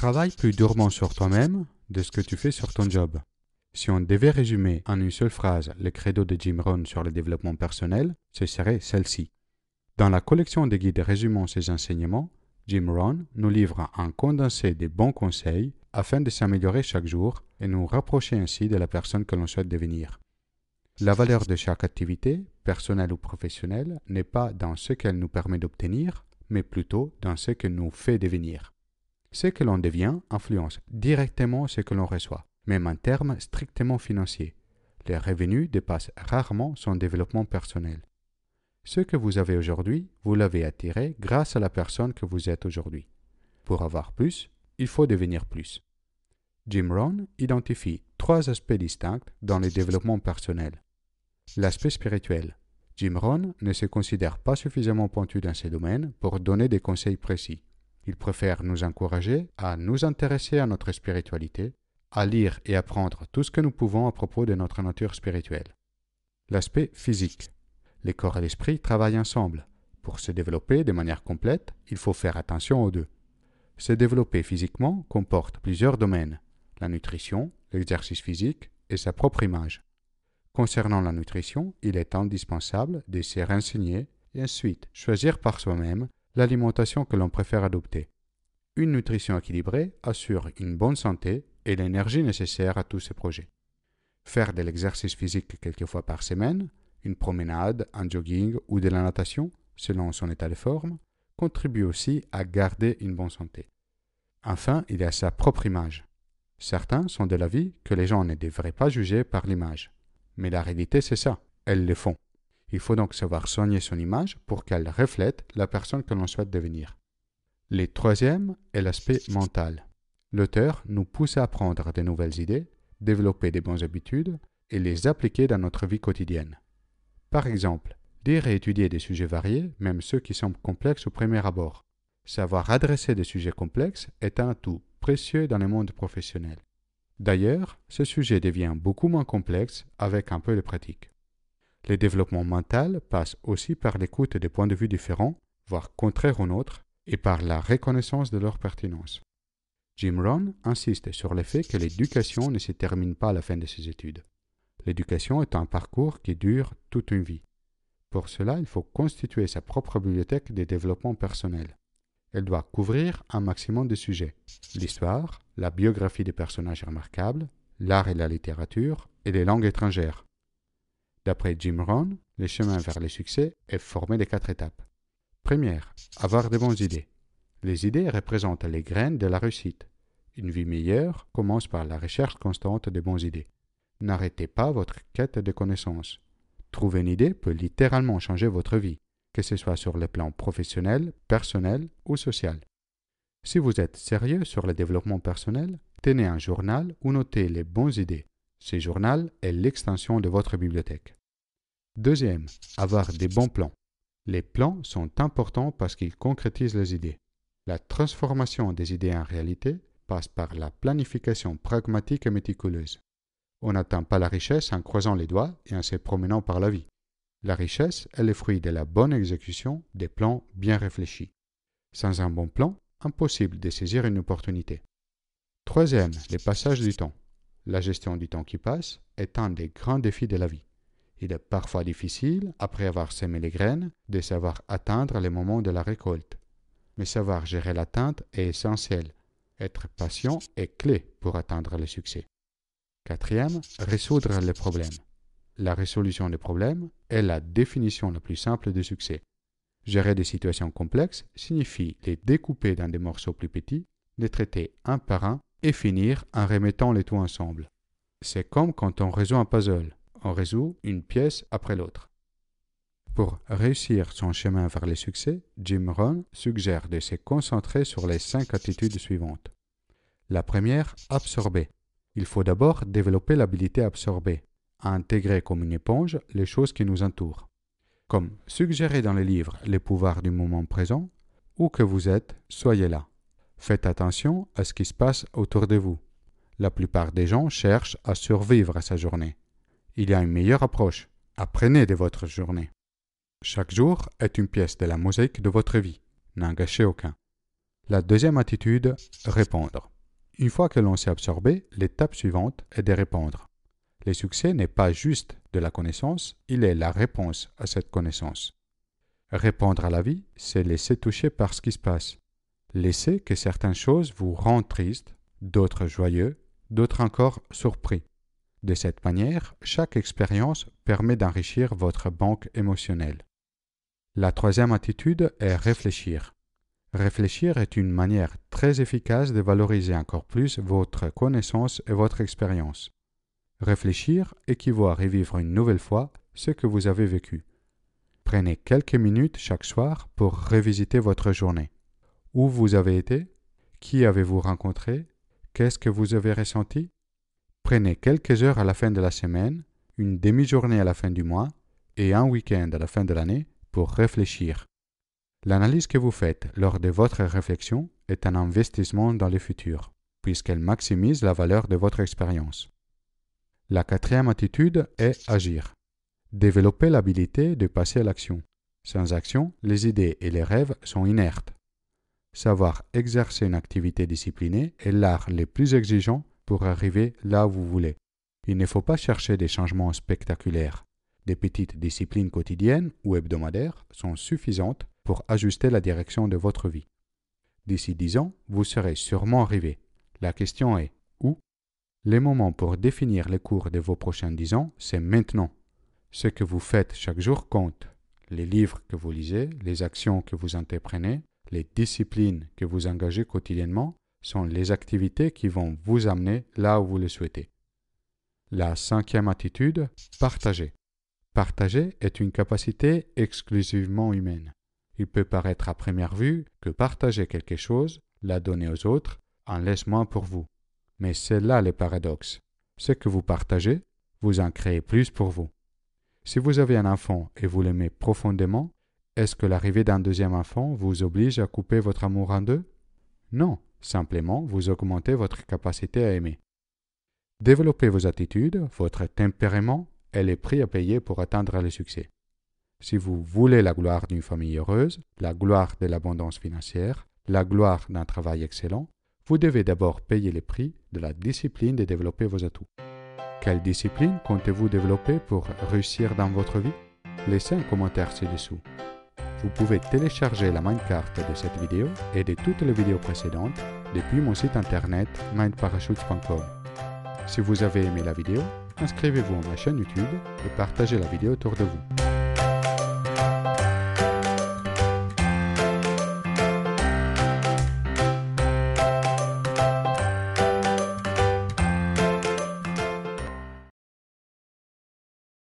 Travaille plus durement sur toi-même de ce que tu fais sur ton job. Si on devait résumer en une seule phrase le credo de Jim Rohn sur le développement personnel, ce serait celle-ci. Dans la collection de guides résumant ses enseignements, Jim Rohn nous livre un condensé des bons conseils afin de s'améliorer chaque jour et nous rapprocher ainsi de la personne que l'on souhaite devenir. La valeur de chaque activité, personnelle ou professionnelle, n'est pas dans ce qu'elle nous permet d'obtenir, mais plutôt dans ce qu'elle nous fait devenir. Ce que l'on devient influence directement ce que l'on reçoit, même en termes strictement financiers. Les revenus dépassent rarement son développement personnel. Ce que vous avez aujourd'hui, vous l'avez attiré grâce à la personne que vous êtes aujourd'hui. Pour avoir plus, il faut devenir plus. Jim Rohn identifie trois aspects distincts dans le développement personnel. L'aspect spirituel. Jim Rohn ne se considère pas suffisamment pointu dans ces domaines pour donner des conseils précis. Il préfère nous encourager à nous intéresser à notre spiritualité, à lire et apprendre tout ce que nous pouvons à propos de notre nature spirituelle. L'aspect physique. Les corps et l'esprit travaillent ensemble. Pour se développer de manière complète, il faut faire attention aux deux. Se développer physiquement comporte plusieurs domaines la nutrition, l'exercice physique et sa propre image. Concernant la nutrition, il est indispensable de se renseigner et ensuite choisir par soi-même l'alimentation que l'on préfère adopter. Une nutrition équilibrée assure une bonne santé et l'énergie nécessaire à tous ces projets. Faire de l'exercice physique quelques fois par semaine, une promenade, un jogging ou de la natation, selon son état de forme, contribue aussi à garder une bonne santé. Enfin, il y a sa propre image. Certains sont de l'avis que les gens ne devraient pas juger par l'image. Mais la réalité, c'est ça. Elles le font. Il faut donc savoir soigner son image pour qu'elle reflète la personne que l'on souhaite devenir. Le troisième est l'aspect mental. L'auteur nous pousse à apprendre de nouvelles idées, développer des bonnes habitudes et les appliquer dans notre vie quotidienne. Par exemple, lire et étudier des sujets variés, même ceux qui semblent complexes au premier abord. Savoir adresser des sujets complexes est un atout précieux dans le monde professionnel. D'ailleurs, ce sujet devient beaucoup moins complexe avec un peu de pratique. Le développement mental passe aussi par l'écoute des points de vue différents, voire contraires aux nôtres, et par la reconnaissance de leur pertinence. Jim Rohn insiste sur le fait que l'éducation ne se termine pas à la fin de ses études. L'éducation est un parcours qui dure toute une vie. Pour cela, il faut constituer sa propre bibliothèque de développement personnel. Elle doit couvrir un maximum de sujets l'histoire, la biographie des personnages remarquables, l'art et la littérature et les langues étrangères. D'après Jim Rohn, le chemin vers le succès est formé de quatre étapes. Première, avoir de bonnes idées. Les idées représentent les graines de la réussite. Une vie meilleure commence par la recherche constante de bonnes idées. N'arrêtez pas votre quête de connaissances. Trouver une idée peut littéralement changer votre vie, que ce soit sur le plan professionnel, personnel ou social. Si vous êtes sérieux sur le développement personnel, tenez un journal ou notez les bonnes idées. Ce journal est l'extension de votre bibliothèque. Deuxième, avoir des bons plans. Les plans sont importants parce qu'ils concrétisent les idées. La transformation des idées en réalité passe par la planification pragmatique et méticuleuse. On n'atteint pas la richesse en croisant les doigts et en se promenant par la vie. La richesse est le fruit de la bonne exécution des plans bien réfléchis. Sans un bon plan, impossible de saisir une opportunité. Troisième, les passages du temps. La gestion du temps qui passe est un des grands défis de la vie. Il est parfois difficile, après avoir semé les graines, de savoir atteindre les moments de la récolte. Mais savoir gérer l'atteinte est essentiel. Être patient est clé pour atteindre le succès. Quatrième, résoudre les problèmes. La résolution des problèmes est la définition la plus simple du succès. Gérer des situations complexes signifie les découper dans des morceaux plus petits, les traiter un par un et finir en remettant les tout ensemble. C'est comme quand on résout un puzzle, on résout une pièce après l'autre. Pour réussir son chemin vers le succès, Jim Rohn suggère de se concentrer sur les cinq attitudes suivantes. La première, absorber. Il faut d'abord développer l'habilité à absorber, à intégrer comme une éponge les choses qui nous entourent. Comme suggéré dans le livre Les pouvoirs du moment présent, où que vous êtes, soyez là. Faites attention à ce qui se passe autour de vous. La plupart des gens cherchent à survivre à sa journée. Il y a une meilleure approche. Apprenez de votre journée. Chaque jour est une pièce de la mosaïque de votre vie. N'en gâchez aucun. La deuxième attitude, répondre. Une fois que l'on s'est absorbé, l'étape suivante est de répondre. Le succès n'est pas juste de la connaissance, il est la réponse à cette connaissance. Répondre à la vie, c'est laisser toucher par ce qui se passe. Laissez que certaines choses vous rendent triste, d'autres joyeux, d'autres encore surpris. De cette manière, chaque expérience permet d'enrichir votre banque émotionnelle. La troisième attitude est réfléchir. Réfléchir est une manière très efficace de valoriser encore plus votre connaissance et votre expérience. Réfléchir équivaut à revivre une nouvelle fois ce que vous avez vécu. Prenez quelques minutes chaque soir pour revisiter votre journée. Où vous avez été? Qui avez-vous rencontré? Qu'est-ce que vous avez ressenti? Prenez quelques heures à la fin de la semaine, une demi-journée à la fin du mois et un week-end à la fin de l'année pour réfléchir. L'analyse que vous faites lors de votre réflexion est un investissement dans le futur, puisqu'elle maximise la valeur de votre expérience. La quatrième attitude est agir. Développer l'habilité de passer à l'action. Sans action, les idées et les rêves sont inertes. Savoir exercer une activité disciplinée est l'art le plus exigeant pour arriver là où vous voulez. Il ne faut pas chercher des changements spectaculaires. Des petites disciplines quotidiennes ou hebdomadaires sont suffisantes pour ajuster la direction de votre vie. D'ici dix ans, vous serez sûrement arrivé. La question est où? Les moments pour définir les cours de vos prochains dix ans, c'est maintenant. Ce que vous faites chaque jour compte. Les livres que vous lisez, les actions que vous entreprenez, les disciplines que vous engagez quotidiennement sont les activités qui vont vous amener là où vous le souhaitez. La cinquième attitude, partager. Partager est une capacité exclusivement humaine. Il peut paraître à première vue que partager quelque chose, la donner aux autres, en laisse moins pour vous. Mais c'est là le paradoxe. Ce que vous partagez, vous en créez plus pour vous. Si vous avez un enfant et vous l'aimez profondément, est-ce que l'arrivée d'un deuxième enfant vous oblige à couper votre amour en deux? Non, simplement vous augmentez votre capacité à aimer. Développez vos attitudes, votre tempérament et les prix à payer pour atteindre le succès. Si vous voulez la gloire d'une famille heureuse, la gloire de l'abondance financière, la gloire d'un travail excellent, vous devez d'abord payer le prix de la discipline de développer vos atouts. Quelle discipline comptez-vous développer pour réussir dans votre vie? Laissez un commentaire ci-dessous. Vous pouvez télécharger la minecart de cette vidéo et de toutes les vidéos précédentes depuis mon site internet mindparachutes.com. Si vous avez aimé la vidéo, inscrivez-vous à ma chaîne YouTube et partagez la vidéo autour de vous.